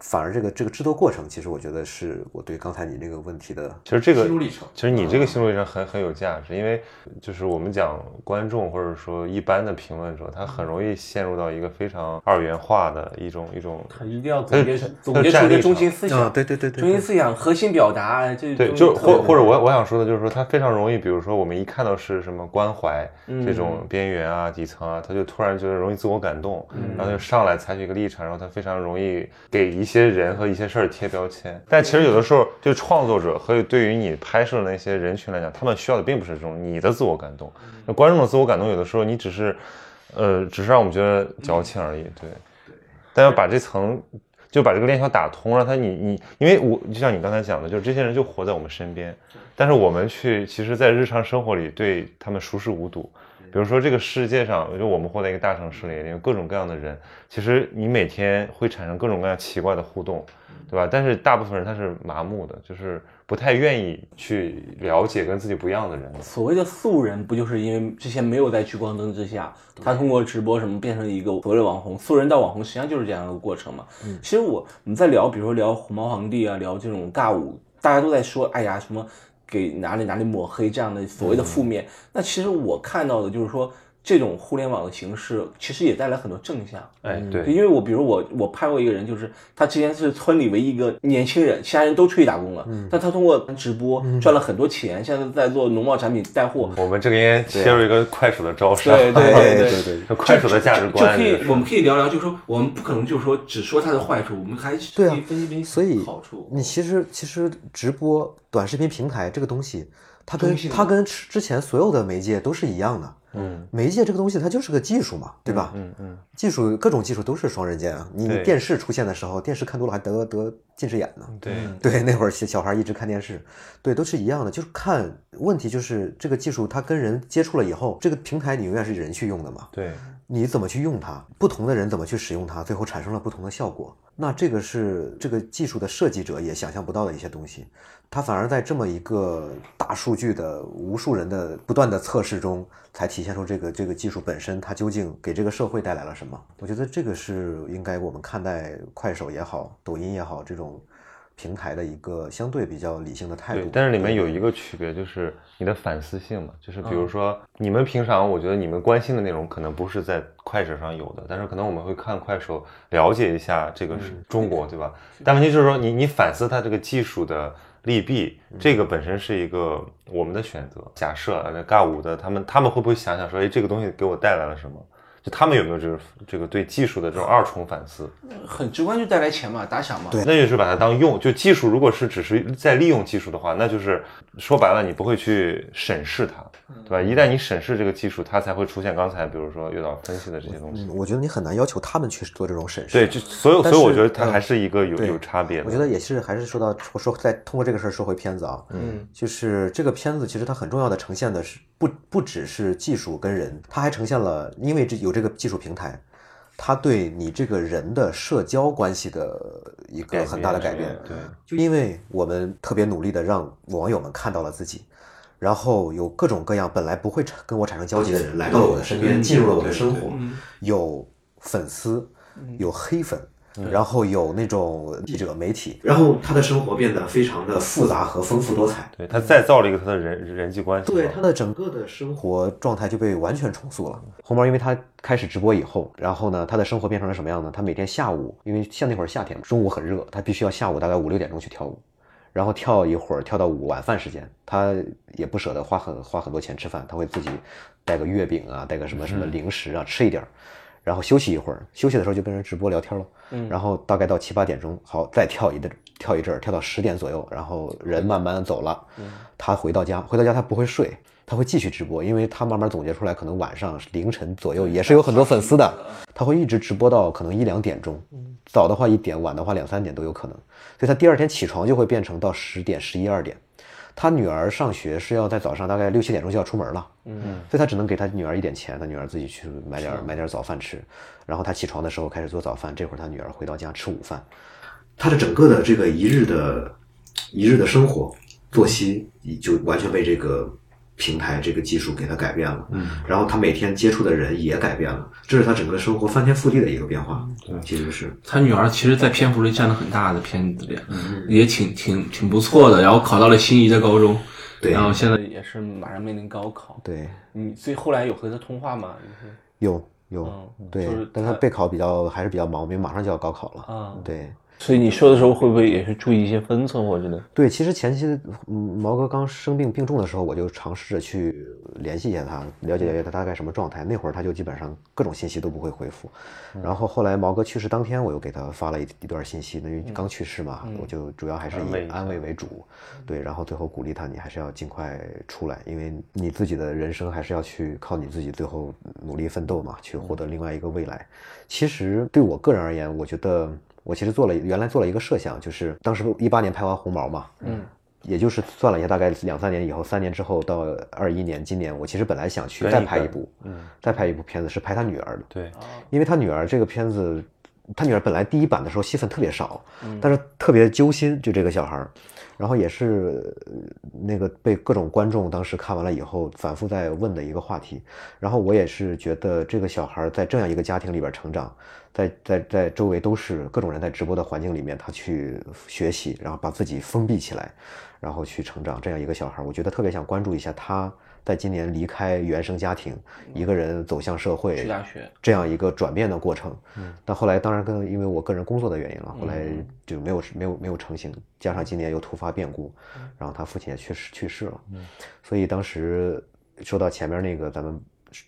反而这个这个制作过程，其实我觉得是我对刚才你那个问题的其实这个心路历程其实你这个心路历程很很有价值，因为就是我们讲观众或者说一般的评论者，他很容易陷入到一个非常二元化的一种一种他一定要总结他 总结出一个中心思啊想，对对对对。中心思想核心表达，这对，就或或者我我想说的就是说，他非常容易，比如说我们一看到是什么关怀嗯。这种边缘啊、底层啊，他就突然觉得容易自我感动，嗯。然后就上来采取一个立场，然后他非常容易给一些人和一些事儿贴标签。但其实有的时候，就创作者和对于你拍摄的那些人群来讲，他们需要的并不是这种你的自我感动，嗯那观众的自我感动，有的时候你只是，呃，只是让我们觉得矫情而已，对。但要把这层就把这个链条打通，让他你你，因为我就像你刚才讲的，就是这些人就活在我们身边，但是我们去其实，在日常生活里对他们熟视无睹。比如说这个世界上，就我们活在一个大城市里，有各种各样的人，其实你每天会产生各种各样奇怪的互动，对吧？但是大部分人他是麻木的，就是不太愿意去了解跟自己不一样的人。所谓的素人，不就是因为之前没有在聚光灯之下，他通过直播什么变成一个所谓的网红，素人到网红，实际上就是这样一个过程嘛。其实我我们在聊，比如说聊红毛皇帝啊，聊这种尬舞，大家都在说，哎呀，什么给哪里哪里抹黑这样的所谓的负面。那其实我看到的就是说，这种互联网的形式其实也带来很多正向。哎，对，因为我比如我我拍过一个人，就是他之前是村里唯一一个年轻人，其他人都出去打工了，但他通过直播赚了很多钱，现在在做农贸产品带货。我们这个应该切入一个快手的招商，对对对对对快手的价值观就可以这，个我们可以聊聊，就是说我们不可能就是说只说它的坏处，我们还对啊可以分析分析所以好处。你其实其实直播短视频平台这个东西，它跟它跟之之前所有的媒介都是一样的。嗯，媒介这个东西它就是个技术嘛，对吧？嗯嗯，技术各种技术都是双刃剑啊。你电视出现的时候，电视看多了还得得近视眼呢。对，对，那会儿小小孩一直看电视，对，都是一样的，就是看问题就是这个技术它跟人接触了以后，这个平台你永远是人去用的嘛，对，你怎么去用它，不同的人怎么去使用它，最后产生了不同的效果。那这个是这个技术的设计者也想象不到的一些东西，它反而在这么一个大数据的无数人的不断的测试中，才体现出这个这个技术本身它究竟给这个社会带来了什么。我觉得这个是应该我们看待快手也好，抖音也好这种平台的一个相对比较理性的态度。，对但是里面有一个区别，就是你的反思性嘛，就是比如说你们平常，我觉得你们关心的内容可能不是在快手上有的，但是可能我们会看快手了解一下这个是中国，对吧？但问题就是说，你你反思它这个技术的利弊，这个本身是一个我们的选择。假设啊那尬舞的他们他们会不会想想说，哎，这个东西给我带来了什么？就他们有没有这个这个对技术的这种二重反思？很直观，就带来钱嘛，打响嘛。对那就是把它当用，就技术如果是只是在利用技术的话，那就是说白了，你不会去审视它，对吧？一旦你审视这个技术，它才会出现刚才比如说月导分析的这些东西。嗯，我觉得你很难要求他们去做这种审视。对，就所有，所以我觉得它嗯还是一个有对有差别的。我觉得也是，还是说到我说再通过这个事儿说回片子啊，嗯，就是这个片子其实它很重要的呈现的是不不只是技术跟人，它还呈现了因为这有这个技术平台，它对你这个人的社交关系的一个很大的改变。对，就因为我们特别努力的让网友们看到了自己，然后有各种各样本来不会产跟我产生交集的人来到了我的身边，进入了我的生活，有粉丝，有黑粉。然后有那种记者、媒体，然后他的生活变得非常的复杂和丰富多彩。对，他再造了一个他的人人际关系。对他的整个的生活状态就被完全重塑了。红毛因为他开始直播以后，然后呢，他的生活变成了什么样呢？他每天下午，因为像那会儿夏天，中午很热，他必须要下午大概五六点钟去跳舞，然后跳一会儿，跳到午晚饭时间，他也不舍得花很花很多钱吃饭，他会自己带个月饼啊，带个什么什么零食啊，吃一点儿。然后休息一会儿，休息的时候就变成直播聊天了。嗯，然后大概到七八点钟，好再跳一阵，跳一阵儿，跳到十点左右，然后人慢慢走了。嗯，他回到家，回到家他不会睡，他会继续直播，因为他慢慢总结出来，可能晚上凌晨左右也是有很多粉丝的，他会一直直播到可能一两点钟，早的话一点，晚的话两三点都有可能。所以他第二天起床就会变成到十点、十一二点。他女儿上学是要在早上大概六七点钟就要出门了，嗯，所以他只能给他女儿一点钱，他女儿自己去买点买点早饭吃，然后他起床的时候开始做早饭，这会儿他女儿回到家吃午饭，他的整个的这个一日的一日的生活作息就完全被这个平台这个技术给他改变了。嗯，然后他每天接触的人也改变了，这是他整个生活翻天覆地的一个变化。其实是他女儿其实，在篇幅里占了很大的篇子里，也挺挺挺不错的。然后考到了心仪的高中，对然后现在也是马上面临高考。对，你所以后来有和他通话吗？有有、嗯对就是，但他备考比较还是比较忙，因为马上就要高考了。啊，对所以你说的时候会不会也是注意一些分寸或者的？对，其实前期嗯毛哥刚生病病重的时候，我就尝试着去联系一下他，了解了解他大概什么状态。那会儿他就基本上各种信息都不会回复。然后后来毛哥去世当天，我又给他发了一一段信息，因为刚去世嘛，我就主要还是以安慰为主，对，然后最后鼓励他，你还是要尽快出来，因为你自己的人生还是要去靠你自己最后努力奋斗嘛，去获得另外一个未来。其实对我个人而言，我觉得我其实做了原来做了一个设想，就是当时一八年拍完《红毛》嘛，嗯，也就是算了一下，大概两三年以后，三年之后到二一年，今年我其实本来想去再拍一部，嗯，再拍一部片子，是拍他女儿的，对，因为他女儿这个片子，他女儿本来第一版的时候戏份特别少，但是特别揪心，就这个小孩儿，然后也是呃那个被各种观众当时看完了以后反复在问的一个话题，然后我也是觉得这个小孩儿在这样一个家庭里边成长，在在在周围都是各种人在直播的环境里面，他去学习，然后把自己封闭起来，然后去成长，这样一个小孩儿，我觉得特别想关注一下他在今年离开原生家庭，一个人走向社会，去大学，这样一个转变的过程。嗯，但后来当然跟因为我个人工作的原因了，后来就没有没有没有成型，加上今年又突发变故，然后他父亲也去世去世了。嗯，所以当时说到前面那个咱们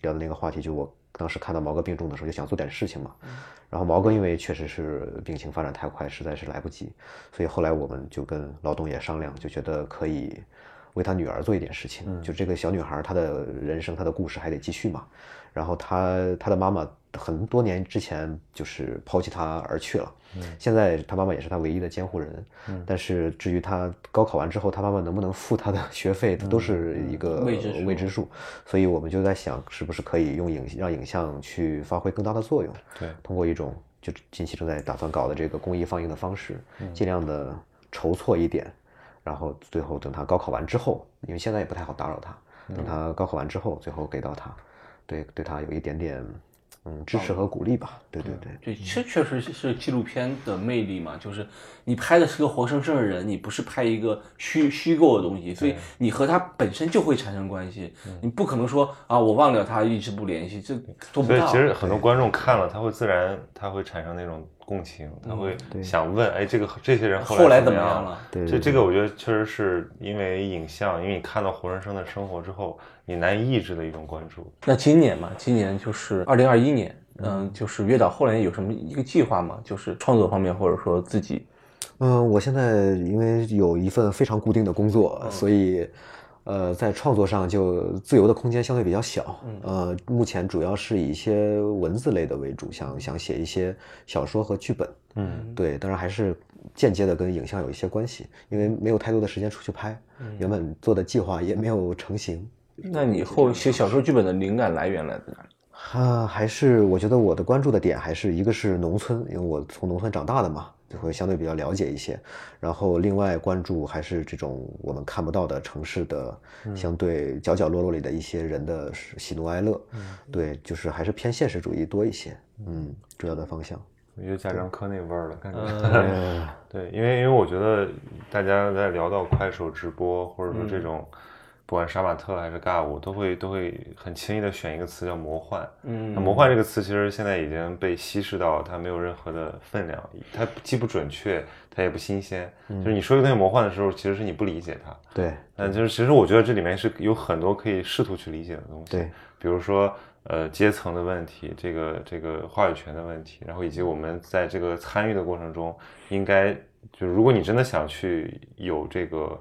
聊的那个话题，就我当时看到毛哥病重的时候，就想做点事情嘛。然后毛哥因为确实是病情发展太快，实在是来不及，所以后来我们就跟老董也商量，就觉得可以为他女儿做一点事情。就这个小女孩，她的人生，她的故事还得继续嘛。然后她她的妈妈很多年之前就是抛弃她而去了，现在她妈妈也是她唯一的监护人。但是至于她高考完之后，她妈妈能不能付她的学费，都是一个未知数未知数。所以我们就在想，是不是可以用影让影像去发挥更大的作用。对，通过一种就近期正在打算搞的这个公益放映的方式，尽量的筹措一点，然后最后等他高考完之后，因为现在也不太好打扰他，等他高考完之后，最后给到他，对对他有一点点嗯支持和鼓励吧。对对对。对，这确实是纪录片的魅力嘛，就是你拍的是个活生生的人，你不是拍一个虚虚构的东西，所以你和他本身就会产生关系。你不可能说啊，我忘了他，一直不联系，这做不到。所以其实很多观众看了，他会自然他会产生那种共情，他会想问，哎，这个这些人嗯后来怎么样了？对这这个我觉得确实是因为影像，因为你看到活生生的生活之后，你难以抑制的一种关注。那今年嘛，今年就是二零二一年，嗯，就是月岛后来有什么一个计划吗？就是创作方面，或者说自己，嗯，我现在因为有一份非常固定的工作，所以，呃，在创作上就自由的空间相对比较小。呃，目前主要是以一些文字类的为主，想想写一些小说和剧本。嗯，对，当然还是间接的跟影像有一些关系，因为没有太多的时间出去拍，原本做的计划也没有成型。那你后写小说剧本的灵感来源来自哪里？啊，还是我觉得我的关注的点还是一个是农村，因为我从农村长大的嘛，就会相对比较了解一些。然后另外关注还是这种我们看不到的城市的相对角角落落里的一些人的喜怒哀乐。对，就是还是偏现实主义多一些。嗯，主要的方向。我觉得贾樟柯那味儿了，感觉。嗯，对，因为因为我觉得大家在聊到快手直播，或者说这种，不管杀马特还是尬舞，都会都会很轻易的选一个词叫魔幻。嗯那魔幻这个词其实现在已经被稀释到它没有任何的分量，它既不准确，它也不新鲜。就是你说一个东西魔幻的时候，其实是你不理解它。对，嗯，就是其实我觉得这里面是有很多可以试图去理解的东西。对，比如说呃阶层的问题，这个这个话语权的问题，然后以及我们在这个参与的过程中，应该就如果你真的想去有这个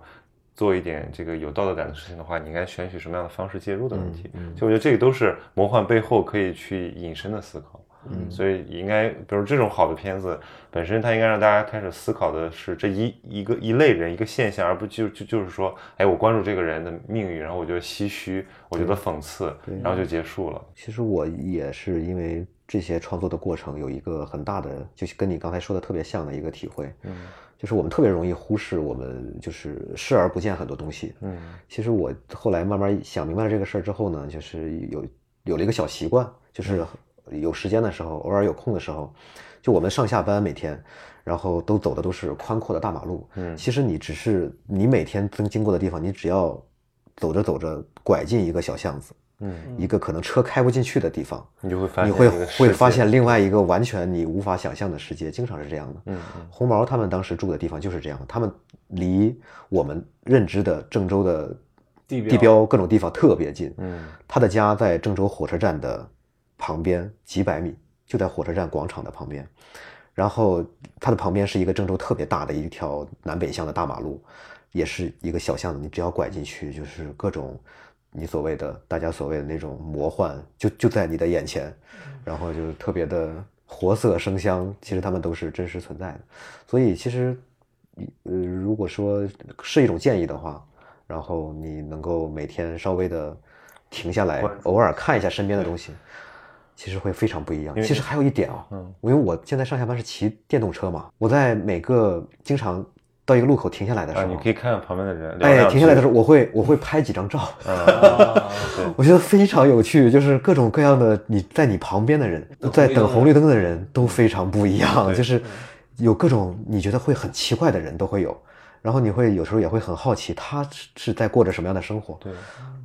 做一点这个有道德感的事情的话，你应该选取什么样的方式介入的问题。嗯就我觉得这个都是魔幻背后可以去引申的思考。嗯，所以应该，比如这种好的片子本身，它应该让大家开始思考的是这一一个一类人一个现象，而不就就就是说，哎，我关注这个人的命运，然后我觉得唏嘘，我觉得讽刺，然后就结束了。其实我也是因为这些创作的过程有一个很大的，就是跟你刚才说的特别像的一个体会，嗯，就是我们特别容易忽视我们就是视而不见很多东西，嗯，其实我后来慢慢想明白了这个事儿之后呢，就是有有了一个小习惯，就是有时间的时候，偶尔有空的时候，就我们上下班每天，然后都走的都是宽阔的大马路，嗯，其实你只是你每天经经过的地方，你只要走着走着拐进一个小巷子。嗯，一个可能车开不进去的地方，你就会发你会会发现另外一个完全你无法想象的世界，经常是这样的。嗯，红毛他们当时住的地方就是这样，他们离我们认知的郑州的地地标各种地方特别近。嗯，他的家在郑州火车站的旁边几百米，就在火车站广场的旁边。然后它的旁边是一个郑州特别大的一条南北向的大马路，也是一个小巷子，你只要拐进去就是各种。你所谓的大家所谓的那种魔幻，就就在你的眼前，然后就特别的活色生香。其实他们都是真实存在的，所以其实，呃，如果说是一种建议的话，然后你能够每天稍微的停下来，偶尔看一下身边的东西，其实会非常不一样。其实还有一点啊，嗯，因为我现在上下班是骑电动车嘛，我在每个经常。到一个路口停下来的时候，你可以看看旁边的人。哎，停下来的时候，我会我会拍几张照。我觉得非常有趣，就是各种各样的你在你旁边的人，在等红绿灯的人都非常不一样，就是有各种你觉得会很奇怪的人都会有，然后你会有时候也会很好奇他是在过着什么样的生活。对，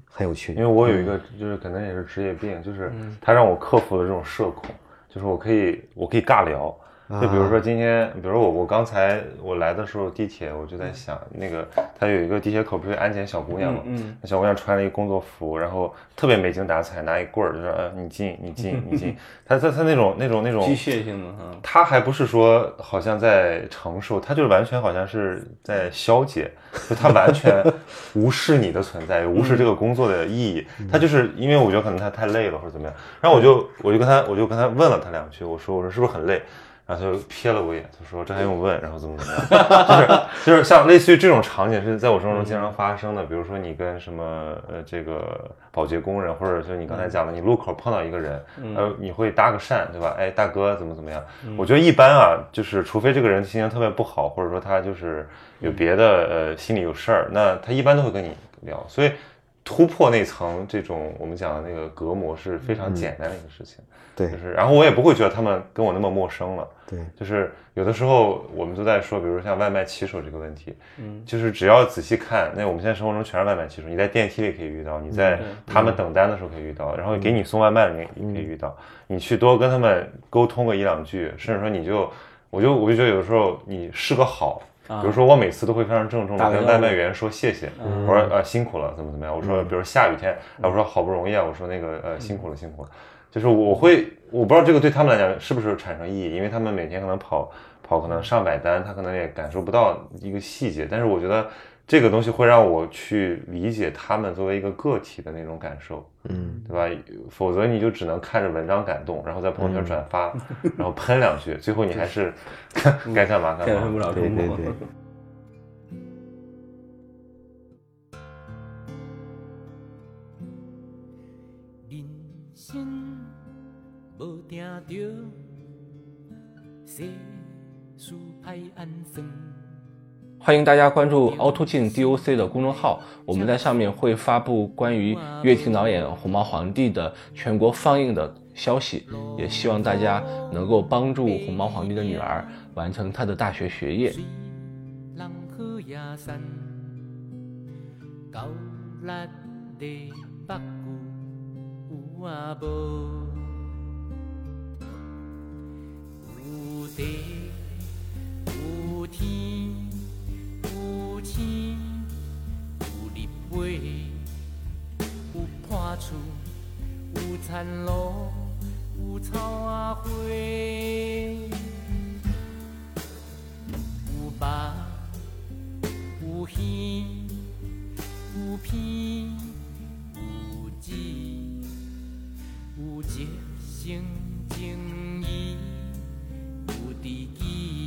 很有趣。因为我有一个就是可能也是职业病，就是他让我克服了这种社恐，就是我可以我可以尬聊。就比如说今天，比如我我刚才我来的时候地铁，我就在想那个他有一个地铁口不是安检小姑娘嘛，嗯，那小姑娘穿了一个工作服，然后特别没精打采，拿一棍儿就说呃你进你进你进，他他他那种那种那种机械性的哈，他还不是说好像在承受，他就是完全好像是在消解，就他完全无视你的存在，无视这个工作的意义，他就是因为我觉得可能他太累了或者怎么样，然后我就我就跟他我就跟他问了他两句，我说我说是不是很累？然后他就瞥了我一眼，他说：“这还用问？然后怎么怎么样？就是就是像类似于这种场景是在我生活中经常发生的。比如说你跟什么呃这个保洁工人，或者就你刚才讲的，你路口碰到一个人，呃，你会搭个讪，对吧？哎，大哥怎么怎么样？我觉得一般啊，就是除非这个人心情特别不好，或者说他就是有别的呃心里有事儿，那他一般都会跟你聊。所以突破那层这种我们讲的那个隔膜是非常简单的一个事情。”对，就是，然后我也不会觉得他们跟我那么陌生了。对，就是有的时候我们都在说，比如像外卖骑手这个问题，嗯，就是只要仔细看，那我们现在生活中全是外卖骑手，你在电梯里可以遇到，你在他们等单的时候可以遇到，然后给你送外卖的你也可以遇到，你去多跟他们沟通个一两句，甚至说你就，我就我就觉得有的时候你是个好，比如说我每次都会非常郑重的跟外卖员说谢谢，我说呃辛苦了，怎么怎么样，我说比如下雨天，我说好不容易啊，我说那个呃辛苦了辛苦了。就是我会，我不知道这个对他们来讲是不是产生意义，因为他们每天可能跑跑可能上百单，他可能也感受不到一个细节。但是我觉得这个东西会让我去理解他们作为一个个体的那种感受，嗯，对吧？否则你就只能看着文章感动，然后在朋友圈转发，然后喷两句，最后你还是 该干嘛干嘛，不了对欢迎大家关注凹凸镜 DOC 的公众号，我们在上面会发布关于乐婷导演《红毛皇帝》的全国放映的消息，也希望大家能够帮助红毛皇帝的女儿完成她的大学学业。地有天有星有日月有破厝有田路有草仔花有肉有鱼有片有籽有一生情的记